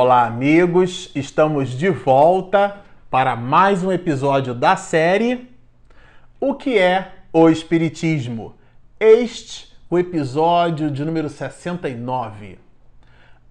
Olá, amigos! Estamos de volta para mais um episódio da série O que é o Espiritismo? Este o episódio de número 69.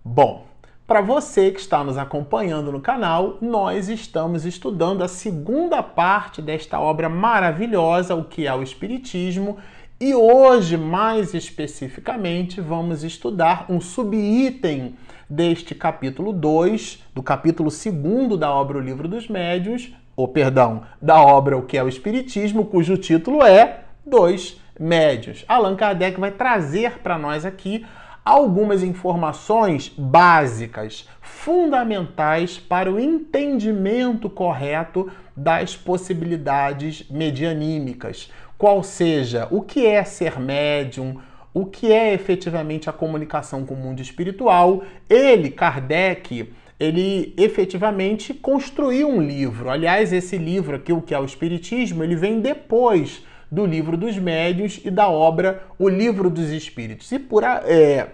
Bom, para você que está nos acompanhando no canal, nós estamos estudando a segunda parte desta obra maravilhosa, O que é o Espiritismo, e hoje, mais especificamente, vamos estudar um subitem deste capítulo 2, do capítulo 2 da obra O Livro dos Médios, ou perdão, da obra O que é o Espiritismo, cujo título é Dois Médios. Allan Kardec vai trazer para nós aqui algumas informações básicas, fundamentais para o entendimento correto das possibilidades medianímicas qual seja o que é ser médium, o que é efetivamente a comunicação com o mundo espiritual. Ele, Kardec, ele efetivamente construiu um livro. Aliás, esse livro aqui, o que é o Espiritismo, ele vem depois do livro dos médios e da obra O Livro dos Espíritos. E, por é,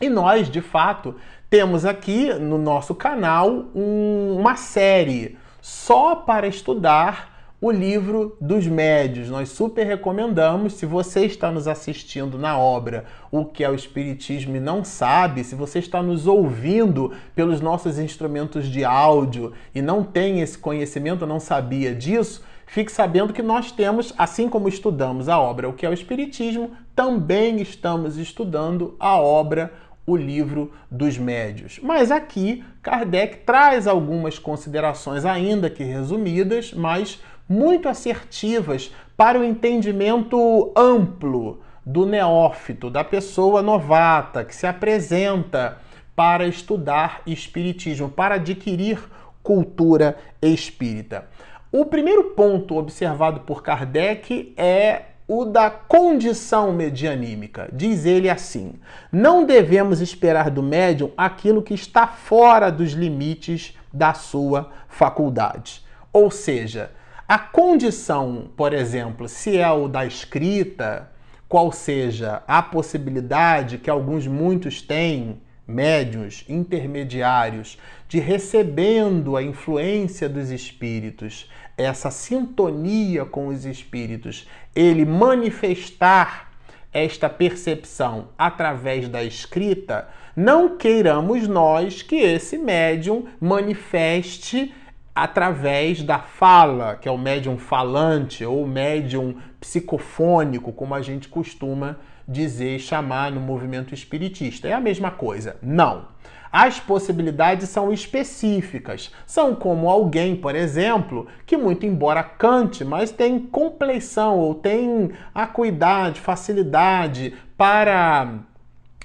e nós, de fato, temos aqui no nosso canal um, uma série só para estudar o livro dos médios. Nós super recomendamos. Se você está nos assistindo na obra O que é o Espiritismo e não sabe, se você está nos ouvindo pelos nossos instrumentos de áudio e não tem esse conhecimento, não sabia disso, fique sabendo que nós temos, assim como estudamos a obra O que é o Espiritismo, também estamos estudando a obra o livro dos médios. Mas aqui Kardec traz algumas considerações, ainda que resumidas, mas muito assertivas para o entendimento amplo do neófito, da pessoa novata que se apresenta para estudar espiritismo, para adquirir cultura espírita. O primeiro ponto observado por Kardec é o da condição medianímica. Diz ele assim: não devemos esperar do médium aquilo que está fora dos limites da sua faculdade. Ou seja, a condição, por exemplo, se é o da escrita, qual seja a possibilidade que alguns muitos têm, médios, intermediários, de recebendo a influência dos espíritos, essa sintonia com os espíritos, ele manifestar esta percepção através da escrita, não queiramos nós que esse médium manifeste através da fala, que é o médium falante ou médium psicofônico, como a gente costuma dizer e chamar no movimento espiritista. É a mesma coisa? Não. As possibilidades são específicas. São como alguém, por exemplo, que muito embora cante, mas tem compleição ou tem acuidade, facilidade para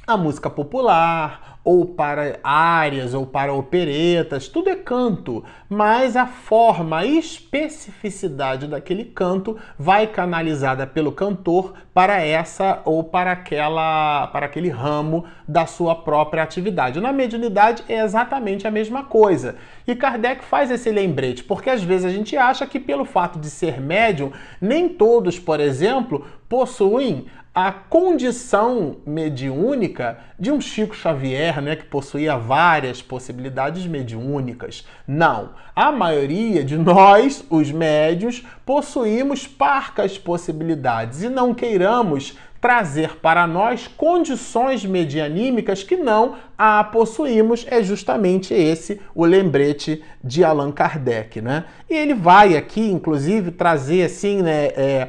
a música popular ou para áreas ou para operetas, tudo é canto, mas a forma, a especificidade daquele canto vai canalizada pelo cantor para essa ou para aquela para aquele ramo da sua própria atividade. Na mediunidade é exatamente a mesma coisa. E Kardec faz esse lembrete, porque às vezes a gente acha que pelo fato de ser médium, nem todos, por exemplo, possuem a condição mediúnica de um Chico Xavier, né, que possuía várias possibilidades mediúnicas. Não, a maioria de nós, os médios, possuímos parcas possibilidades e não queiramos trazer para nós condições medianímicas que não a possuímos. É justamente esse o lembrete de Allan Kardec, né? E ele vai aqui, inclusive, trazer assim, né? É,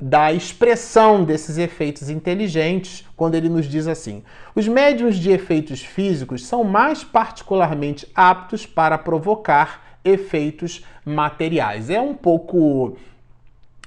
da expressão desses efeitos inteligentes, quando ele nos diz assim: os médiums de efeitos físicos são mais particularmente aptos para provocar efeitos materiais. É um pouco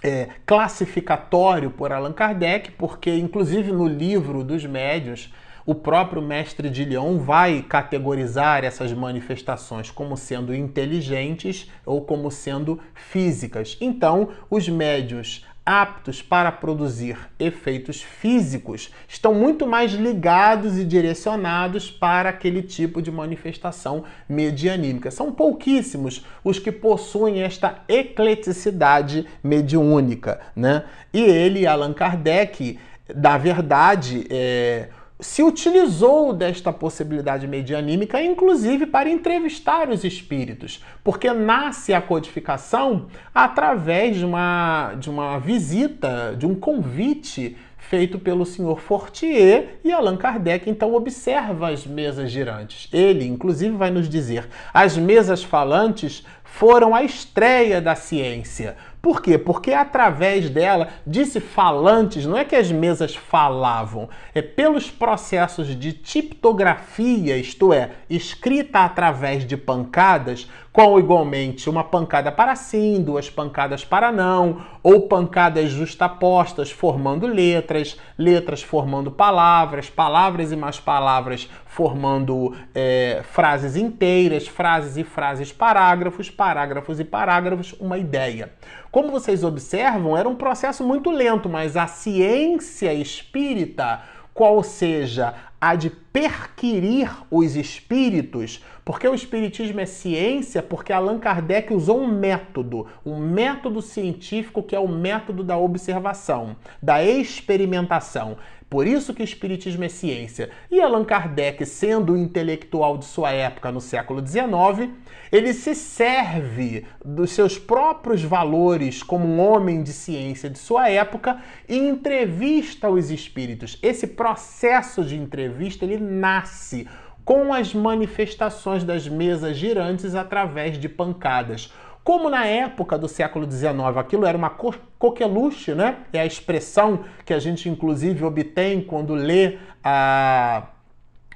é, classificatório por Allan Kardec, porque, inclusive, no livro dos médios, o próprio mestre de Lyon vai categorizar essas manifestações como sendo inteligentes ou como sendo físicas. Então, os médios aptos para produzir efeitos físicos estão muito mais ligados e direcionados para aquele tipo de manifestação medianímica. São pouquíssimos os que possuem esta ecleticidade mediúnica, né? E ele, Allan Kardec, da verdade, é, se utilizou desta possibilidade medianímica, inclusive para entrevistar os espíritos, porque nasce a codificação através de uma, de uma visita, de um convite feito pelo senhor Fortier e Allan Kardec então observa as mesas girantes. Ele, inclusive, vai nos dizer: as mesas falantes foram a estreia da ciência. Por quê? Porque através dela, disse falantes, não é que as mesas falavam, é pelos processos de tiptografia, isto é, escrita através de pancadas, com igualmente uma pancada para sim, duas pancadas para não, ou pancadas justapostas formando letras, letras formando palavras, palavras e mais palavras formando é, frases inteiras, frases e frases parágrafos, parágrafos e parágrafos, uma ideia. Como vocês observam, era um processo muito lento, mas a ciência espírita, qual seja a de perquirir os espíritos, porque o espiritismo é ciência, porque Allan Kardec usou um método, um método científico que é o método da observação, da experimentação. Por isso que o Espiritismo é ciência. E Allan Kardec, sendo o intelectual de sua época no século XIX, ele se serve dos seus próprios valores como um homem de ciência de sua época e entrevista os espíritos. Esse processo de entrevista ele nasce com as manifestações das mesas girantes através de pancadas. Como na época do século XIX aquilo era uma co coqueluche, né? É a expressão que a gente inclusive obtém quando lê a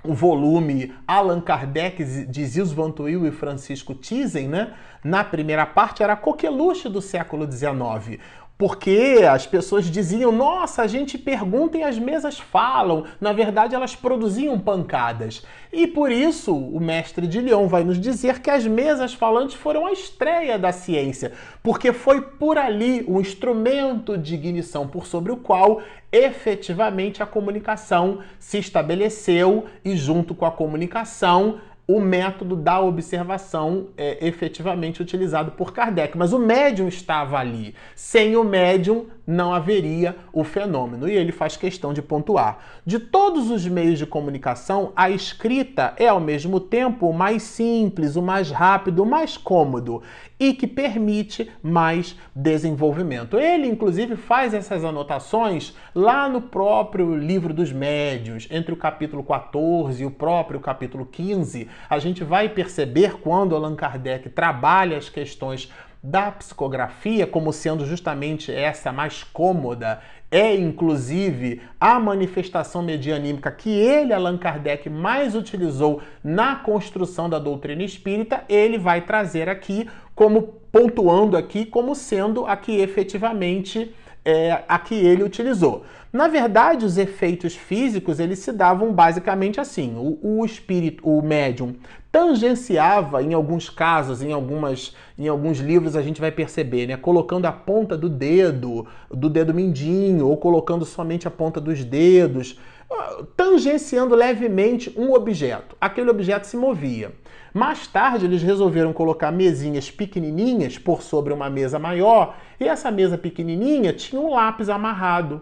o volume Allan Kardec de Zils Van Tuyl e Francisco Thyssen, né? Na primeira parte era coqueluche do século XIX porque as pessoas diziam: nossa, a gente pergunta e as mesas falam. Na verdade, elas produziam pancadas. E por isso, o mestre de Lyon vai nos dizer que as mesas falantes foram a estreia da ciência, porque foi por ali o um instrumento de ignição por sobre o qual efetivamente a comunicação se estabeleceu e, junto com a comunicação, o método da observação é efetivamente utilizado por Kardec. Mas o médium estava ali. Sem o médium, não haveria o fenômeno. E ele faz questão de pontuar. De todos os meios de comunicação, a escrita é ao mesmo tempo o mais simples, o mais rápido, o mais cômodo e que permite mais desenvolvimento. Ele, inclusive, faz essas anotações lá no próprio livro dos médiuns, entre o capítulo 14 e o próprio capítulo 15. A gente vai perceber quando Allan Kardec trabalha as questões da psicografia como sendo justamente essa mais cômoda, é inclusive a manifestação medianímica que ele, Allan Kardec, mais utilizou na construção da doutrina espírita, ele vai trazer aqui como pontuando aqui como sendo a que efetivamente é, a que ele utilizou. Na verdade, os efeitos físicos eles se davam basicamente assim: o, o espírito, o médium, tangenciava em alguns casos, em algumas, em alguns livros a gente vai perceber, né, colocando a ponta do dedo, do dedo mindinho, ou colocando somente a ponta dos dedos, ah, tangenciando levemente um objeto. Aquele objeto se movia. Mais tarde, eles resolveram colocar mesinhas pequenininhas por sobre uma mesa maior, e essa mesa pequenininha tinha um lápis amarrado.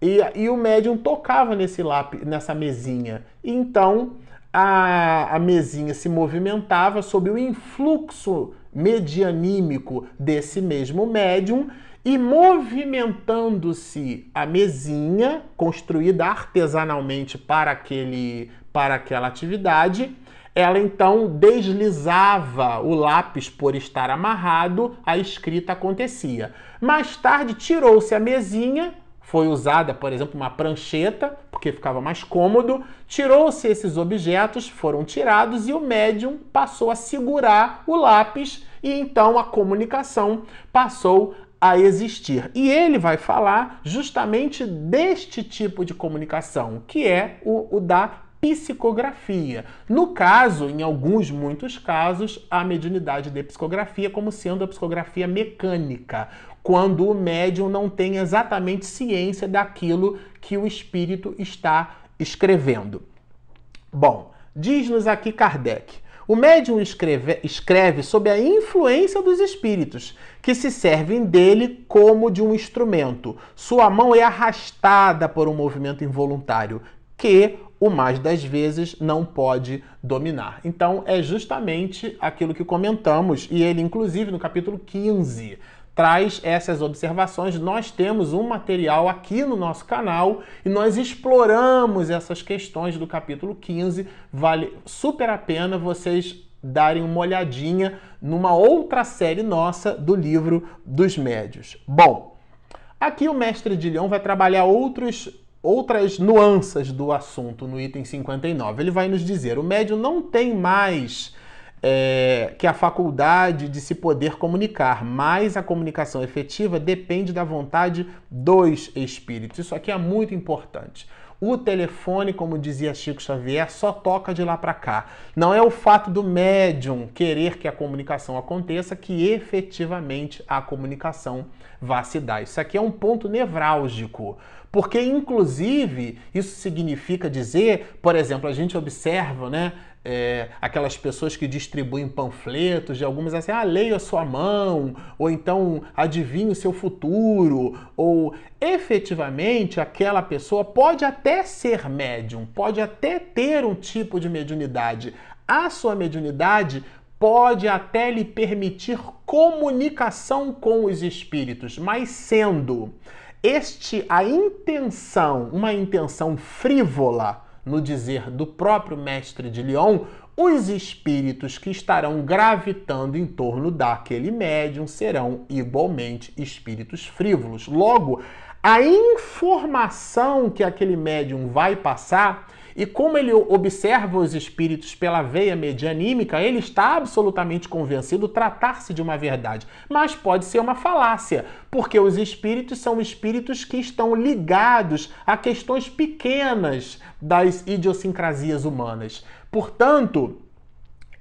E, e o médium tocava nesse lápis, nessa mesinha. Então a, a mesinha se movimentava sob o influxo medianímico desse mesmo médium e movimentando-se a mesinha construída artesanalmente para aquele para aquela atividade, ela então deslizava o lápis por estar amarrado, a escrita acontecia. Mais tarde tirou-se a mesinha, foi usada, por exemplo, uma prancheta, porque ficava mais cômodo, tirou-se esses objetos, foram tirados e o médium passou a segurar o lápis e então a comunicação passou a existir. E ele vai falar justamente deste tipo de comunicação, que é o, o da psicografia. No caso, em alguns, muitos casos, a mediunidade de psicografia como sendo a psicografia mecânica, quando o médium não tem exatamente ciência daquilo que o espírito está escrevendo. Bom, diz-nos aqui Kardec. O médium escreve, escreve sob a influência dos espíritos, que se servem dele como de um instrumento. Sua mão é arrastada por um movimento involuntário, que o mais das vezes não pode dominar. Então é justamente aquilo que comentamos, e ele, inclusive, no capítulo 15, traz essas observações. Nós temos um material aqui no nosso canal e nós exploramos essas questões do capítulo 15. Vale super a pena vocês darem uma olhadinha numa outra série nossa do livro dos médios. Bom, aqui o mestre de Leão vai trabalhar outros outras nuances do assunto no item 59. Ele vai nos dizer: o médium não tem mais é, que a faculdade de se poder comunicar, mas a comunicação efetiva depende da vontade dos espíritos. Isso aqui é muito importante. O telefone, como dizia Chico Xavier, só toca de lá para cá. Não é o fato do médium querer que a comunicação aconteça que efetivamente a comunicação vá se dar. Isso aqui é um ponto nevrálgico. Porque, inclusive, isso significa dizer, por exemplo, a gente observa, né? É, aquelas pessoas que distribuem panfletos de algumas assim, ah, leia a sua mão, ou então adivinhe o seu futuro, ou efetivamente aquela pessoa pode até ser médium, pode até ter um tipo de mediunidade. A sua mediunidade pode até lhe permitir comunicação com os espíritos, mas sendo este a intenção, uma intenção frívola, no dizer do próprio mestre de Lyon, os espíritos que estarão gravitando em torno daquele médium serão igualmente espíritos frívolos. Logo, a informação que aquele médium vai passar e como ele observa os espíritos pela veia medianímica, ele está absolutamente convencido tratar-se de uma verdade. Mas pode ser uma falácia, porque os espíritos são espíritos que estão ligados a questões pequenas das idiosincrasias humanas. Portanto,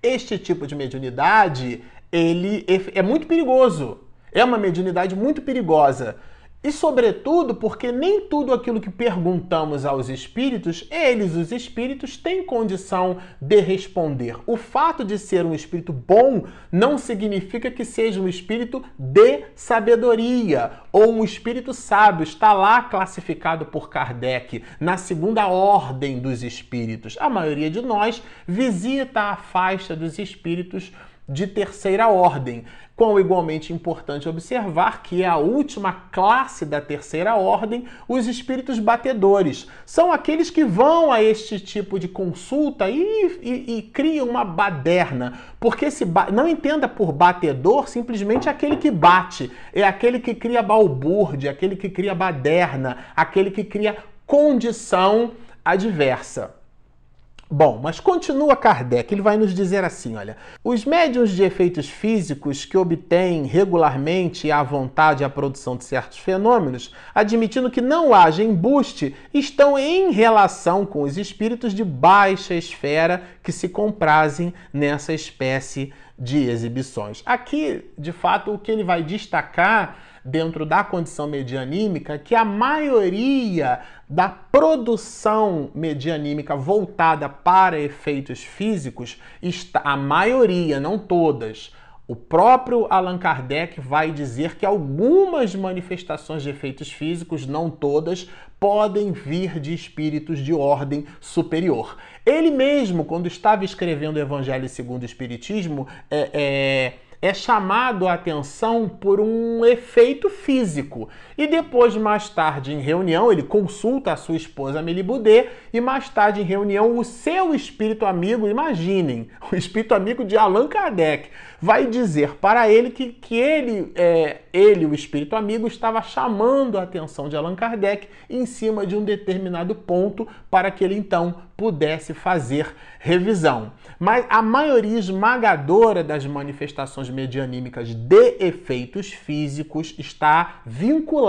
este tipo de mediunidade, ele é muito perigoso. É uma mediunidade muito perigosa. E, sobretudo, porque nem tudo aquilo que perguntamos aos espíritos, eles, os espíritos, têm condição de responder. O fato de ser um espírito bom não significa que seja um espírito de sabedoria ou um espírito sábio. Está lá classificado por Kardec na segunda ordem dos espíritos. A maioria de nós visita a faixa dos espíritos de terceira ordem. Com igualmente importante observar que é a última classe da terceira ordem, os espíritos batedores. São aqueles que vão a este tipo de consulta e, e, e criam uma baderna. Porque se ba... não entenda por batedor simplesmente aquele que bate, é aquele que cria balbúrdia, aquele que cria baderna, aquele que cria condição adversa. Bom, mas continua Kardec, ele vai nos dizer assim, olha, os médiums de efeitos físicos que obtêm regularmente à vontade a produção de certos fenômenos, admitindo que não haja embuste, estão em relação com os espíritos de baixa esfera que se comprazem nessa espécie de exibições. Aqui, de fato, o que ele vai destacar dentro da condição medianímica que a maioria da produção medianímica voltada para efeitos físicos está a maioria, não todas. O próprio Allan Kardec vai dizer que algumas manifestações de efeitos físicos, não todas, podem vir de espíritos de ordem superior. Ele mesmo, quando estava escrevendo o Evangelho segundo o Espiritismo, é, é é chamado a atenção por um efeito físico. E depois, mais tarde, em reunião, ele consulta a sua esposa Melibudê e mais tarde, em reunião, o seu espírito amigo, imaginem, o espírito amigo de Allan Kardec, vai dizer para ele que, que ele, é, ele, o espírito amigo, estava chamando a atenção de Allan Kardec em cima de um determinado ponto para que ele então pudesse fazer revisão. Mas a maioria esmagadora das manifestações medianímicas de efeitos físicos está vinculada,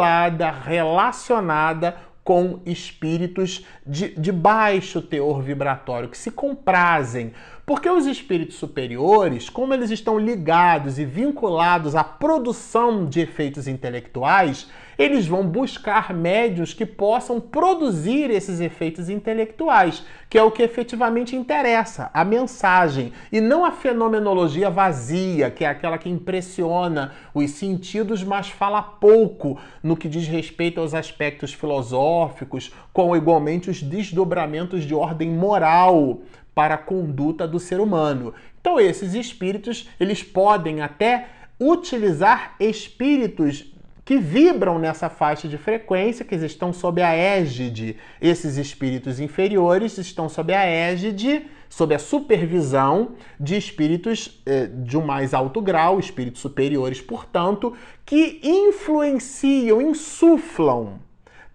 relacionada com espíritos de, de baixo teor vibratório, que se comprazem. Porque os espíritos superiores, como eles estão ligados e vinculados à produção de efeitos intelectuais, eles vão buscar médios que possam produzir esses efeitos intelectuais, que é o que efetivamente interessa, a mensagem, e não a fenomenologia vazia, que é aquela que impressiona os sentidos, mas fala pouco no que diz respeito aos aspectos filosóficos, com igualmente os desdobramentos de ordem moral para a conduta do ser humano. Então esses espíritos, eles podem até utilizar espíritos que vibram nessa faixa de frequência, que estão sob a égide, esses espíritos inferiores estão sob a égide, sob a supervisão de espíritos eh, de um mais alto grau, espíritos superiores, portanto, que influenciam, insuflam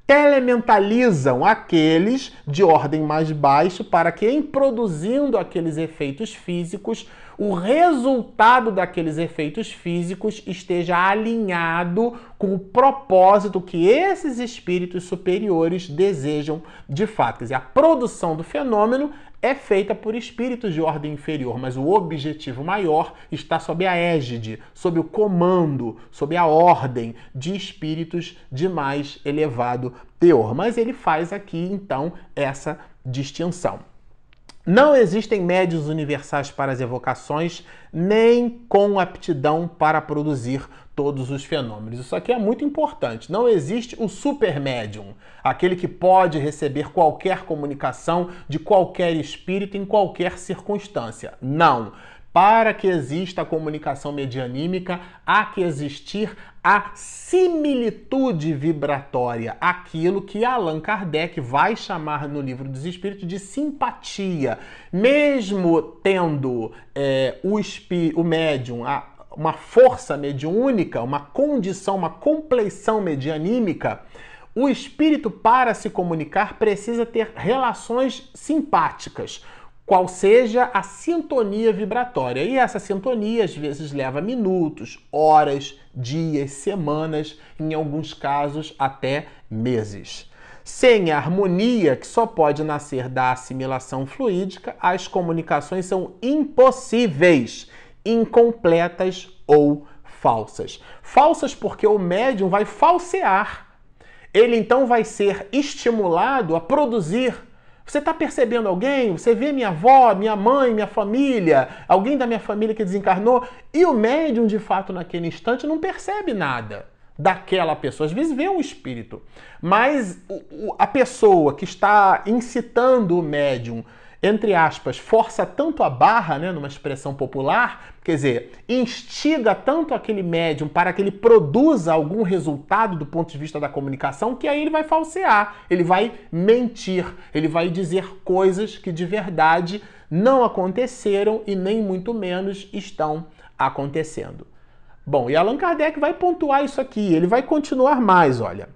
telementalizam aqueles de ordem mais baixa para que, em produzindo aqueles efeitos físicos, o resultado daqueles efeitos físicos esteja alinhado com o propósito que esses espíritos superiores desejam de fato. Quer dizer, a produção do fenômeno é feita por espíritos de ordem inferior, mas o objetivo maior está sob a égide, sob o comando, sob a ordem de espíritos de mais elevado teor. Mas ele faz aqui então essa distinção. Não existem médios universais para as evocações, nem com aptidão para produzir todos os fenômenos. Isso aqui é muito importante. Não existe o super médium, aquele que pode receber qualquer comunicação de qualquer espírito em qualquer circunstância. Não. Para que exista a comunicação medianímica, há que existir a similitude vibratória, aquilo que Allan Kardec vai chamar no livro dos Espíritos de simpatia. Mesmo tendo é, o, o médium, a, uma força mediúnica, uma condição, uma compleição medianímica, o espírito, para se comunicar, precisa ter relações simpáticas, qual seja a sintonia vibratória. E essa sintonia às vezes leva minutos, horas, dias, semanas, em alguns casos até meses. Sem a harmonia, que só pode nascer da assimilação fluídica, as comunicações são impossíveis incompletas ou falsas. Falsas porque o médium vai falsear. Ele então vai ser estimulado a produzir. Você está percebendo alguém? Você vê minha avó, minha mãe, minha família, alguém da minha família que desencarnou, e o médium, de fato, naquele instante, não percebe nada daquela pessoa. Às vezes vê um espírito, mas a pessoa que está incitando o médium entre aspas, força tanto a barra, né, numa expressão popular, quer dizer, instiga tanto aquele médium para que ele produza algum resultado do ponto de vista da comunicação, que aí ele vai falsear, ele vai mentir, ele vai dizer coisas que de verdade não aconteceram e nem muito menos estão acontecendo. Bom, e Allan Kardec vai pontuar isso aqui, ele vai continuar mais, olha.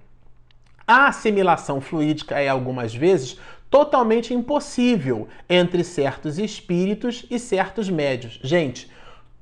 A assimilação fluídica é algumas vezes totalmente impossível entre certos espíritos e certos médios. Gente,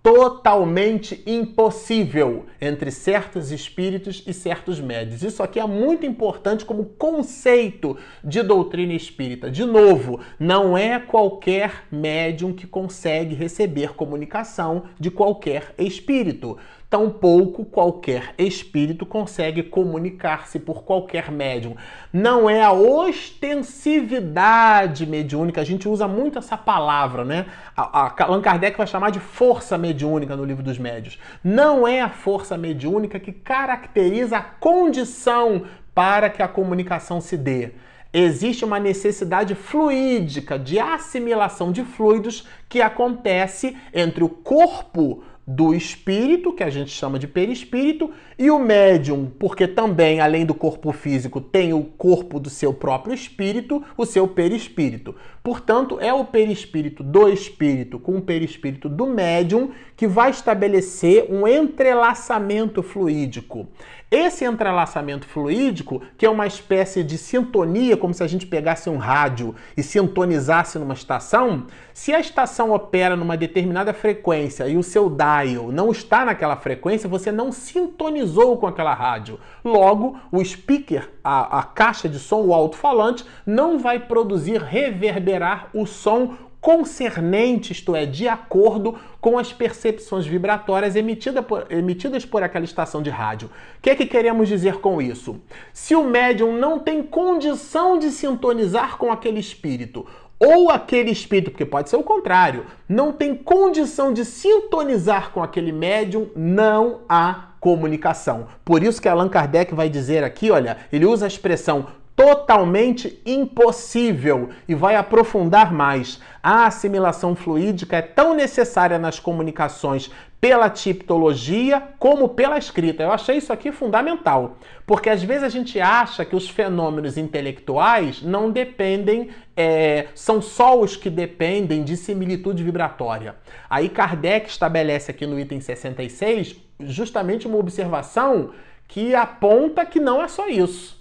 totalmente impossível entre certos espíritos e certos médios. Isso aqui é muito importante como conceito de doutrina espírita. De novo, não é qualquer médium que consegue receber comunicação de qualquer espírito. Tampouco qualquer espírito consegue comunicar-se por qualquer médium. Não é a ostensividade mediúnica, a gente usa muito essa palavra, né? A, a Allan Kardec vai chamar de força mediúnica no livro dos médios. Não é a força mediúnica que caracteriza a condição para que a comunicação se dê existe uma necessidade fluídica de assimilação de fluidos que acontece entre o corpo do espírito, que a gente chama de perispírito, e o médium, porque também, além do corpo físico, tem o corpo do seu próprio espírito, o seu perispírito. Portanto, é o perispírito do espírito com o perispírito do médium que vai estabelecer um entrelaçamento fluídico. Esse entrelaçamento fluídico, que é uma espécie de sintonia, como se a gente pegasse um rádio e sintonizasse numa estação, se a estação opera numa determinada frequência e o seu dial não está naquela frequência, você não sintonizou com aquela rádio. Logo, o speaker, a, a caixa de som, o alto-falante, não vai produzir, reverberar o som concernente, isto é, de acordo com as percepções vibratórias emitida por, emitidas por aquela estação de rádio. O que é que queremos dizer com isso? Se o médium não tem condição de sintonizar com aquele espírito, ou aquele espírito, porque pode ser o contrário, não tem condição de sintonizar com aquele médium, não há comunicação. Por isso que Allan Kardec vai dizer aqui, olha, ele usa a expressão totalmente impossível e vai aprofundar mais. A assimilação fluídica é tão necessária nas comunicações pela tipologia como pela escrita. Eu achei isso aqui fundamental, porque às vezes a gente acha que os fenômenos intelectuais não dependem, é, são só os que dependem de similitude vibratória. Aí Kardec estabelece aqui no item 66 justamente uma observação que aponta que não é só isso.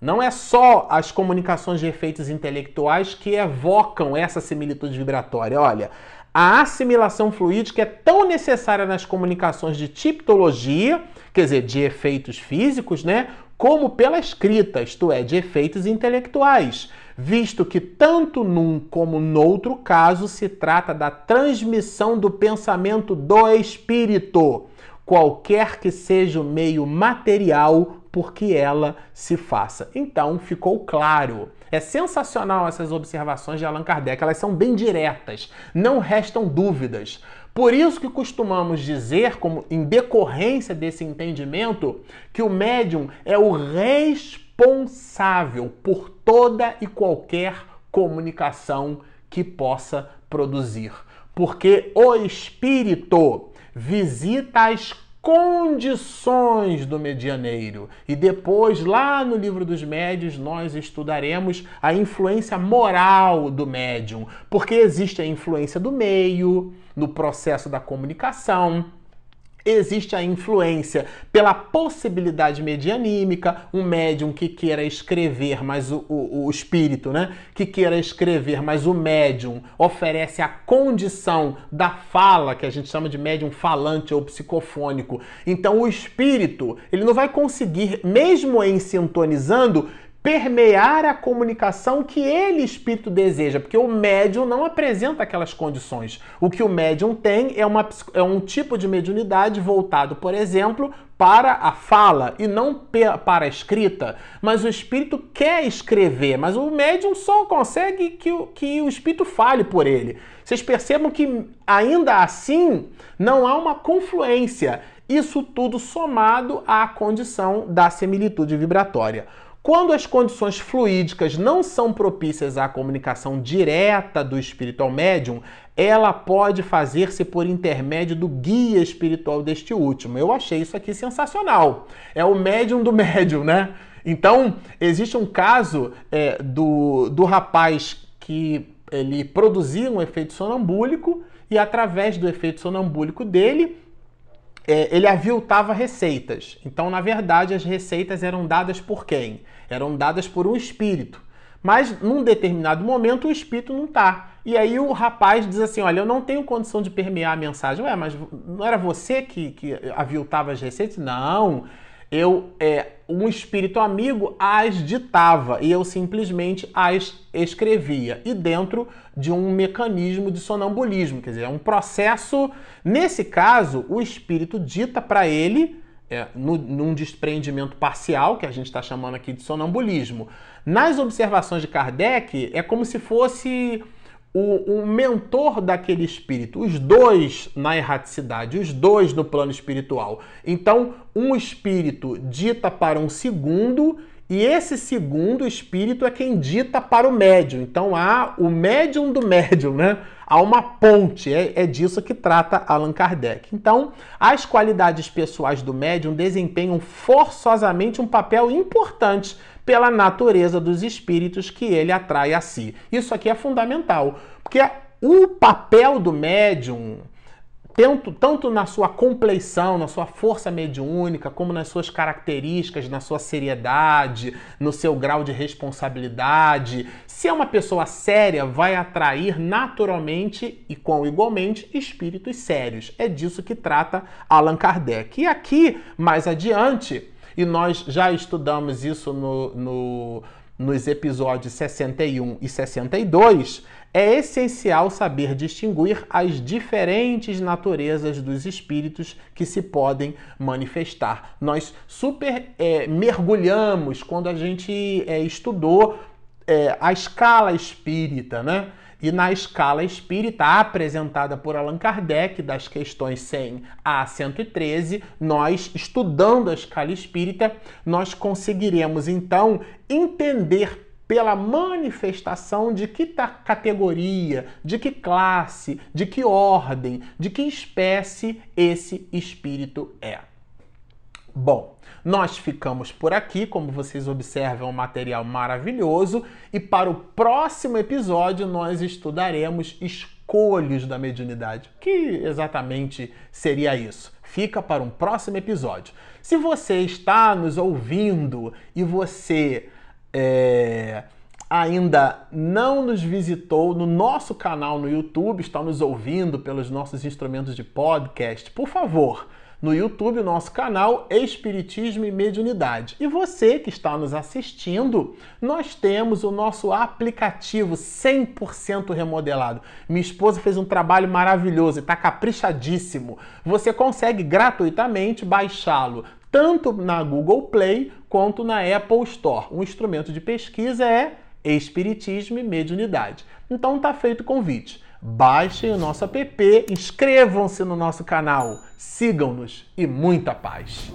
Não é só as comunicações de efeitos intelectuais que evocam essa similitude vibratória. Olha, a assimilação fluídica é tão necessária nas comunicações de tipologia, quer dizer, de efeitos físicos, né? Como pela escrita, isto é, de efeitos intelectuais, visto que tanto num como noutro caso se trata da transmissão do pensamento do espírito, qualquer que seja o meio material por que ela se faça. Então ficou claro. É sensacional essas observações de Allan Kardec, elas são bem diretas, não restam dúvidas. Por isso que costumamos dizer, como em decorrência desse entendimento, que o médium é o responsável por toda e qualquer comunicação que possa produzir. Porque o espírito visita as condições do medianeiro. E depois, lá no livro dos médios, nós estudaremos a influência moral do médium, porque existe a influência do meio, no processo da comunicação, Existe a influência pela possibilidade medianímica, um médium que queira escrever, mas o, o, o, espírito, né? Que queira escrever, mas o médium oferece a condição da fala, que a gente chama de médium falante ou psicofônico. Então o espírito, ele não vai conseguir, mesmo em sintonizando, permear a comunicação que ele, espírito, deseja, porque o médium não apresenta aquelas condições. O que o médium tem é, uma, é um tipo de mediunidade voltado, por exemplo, para a fala e não para a escrita. Mas o espírito quer escrever, mas o médium só consegue que o, que o espírito fale por ele. Vocês percebam que ainda assim não há uma confluência. Isso tudo somado à condição da similitude vibratória. Quando as condições fluídicas não são propícias à comunicação direta do espírito ao médium, ela pode fazer-se por intermédio do guia espiritual deste último. Eu achei isso aqui sensacional. É o médium do médium, né? Então, existe um caso é, do, do rapaz que ele produzia um efeito sonambúlico e através do efeito sonambúlico dele, é, ele aviltava receitas. Então, na verdade, as receitas eram dadas por quem? Eram dadas por um espírito. Mas num determinado momento o espírito não está. E aí o rapaz diz assim: Olha, eu não tenho condição de permear a mensagem. Ué, mas não era você que, que aviltava as receitas? Não. Eu, é, um espírito amigo as ditava e eu simplesmente as escrevia. E dentro de um mecanismo de sonambulismo, quer dizer, é um processo. Nesse caso, o espírito dita para ele é, no, num desprendimento parcial, que a gente está chamando aqui de sonambulismo. Nas observações de Kardec, é como se fosse o, o, mentor daquele espírito, os dois na erraticidade, os dois no plano espiritual. Então, um espírito dita para um segundo e esse segundo espírito é quem dita para o médium. Então há o médium do médium, né? Há uma ponte, é, é disso que trata Allan Kardec. Então, as qualidades pessoais do médium desempenham forçosamente um papel importante pela natureza dos espíritos que ele atrai a si. Isso aqui é fundamental, porque o papel do médium tanto, tanto na sua compleição, na sua força mediúnica, como nas suas características, na sua seriedade, no seu grau de responsabilidade. Se é uma pessoa séria, vai atrair naturalmente e com igualmente espíritos sérios. É disso que trata Allan Kardec. E aqui, mais adiante, e nós já estudamos isso no, no nos episódios 61 e 62, é essencial saber distinguir as diferentes naturezas dos espíritos que se podem manifestar. Nós super é, mergulhamos quando a gente é, estudou é, a escala espírita, né? E na escala espírita apresentada por Allan Kardec, das questões 100 a 113, nós, estudando a escala espírita, nós conseguiremos então entender pela manifestação de que categoria, de que classe, de que ordem, de que espécie esse espírito é. Bom, nós ficamos por aqui, como vocês observam, um material maravilhoso, e para o próximo episódio nós estudaremos escolhos da mediunidade. Que exatamente seria isso? Fica para um próximo episódio. Se você está nos ouvindo e você é, ainda não nos visitou no nosso canal no YouTube, está nos ouvindo pelos nossos instrumentos de podcast, por favor, no YouTube, o nosso canal Espiritismo e Mediunidade. E você que está nos assistindo, nós temos o nosso aplicativo 100% remodelado. Minha esposa fez um trabalho maravilhoso e está caprichadíssimo. Você consegue gratuitamente baixá-lo tanto na Google Play quanto na Apple Store. Um instrumento de pesquisa é Espiritismo e Mediunidade. Então tá feito o convite. Baixem o nosso app, inscrevam-se no nosso canal, sigam-nos e muita paz.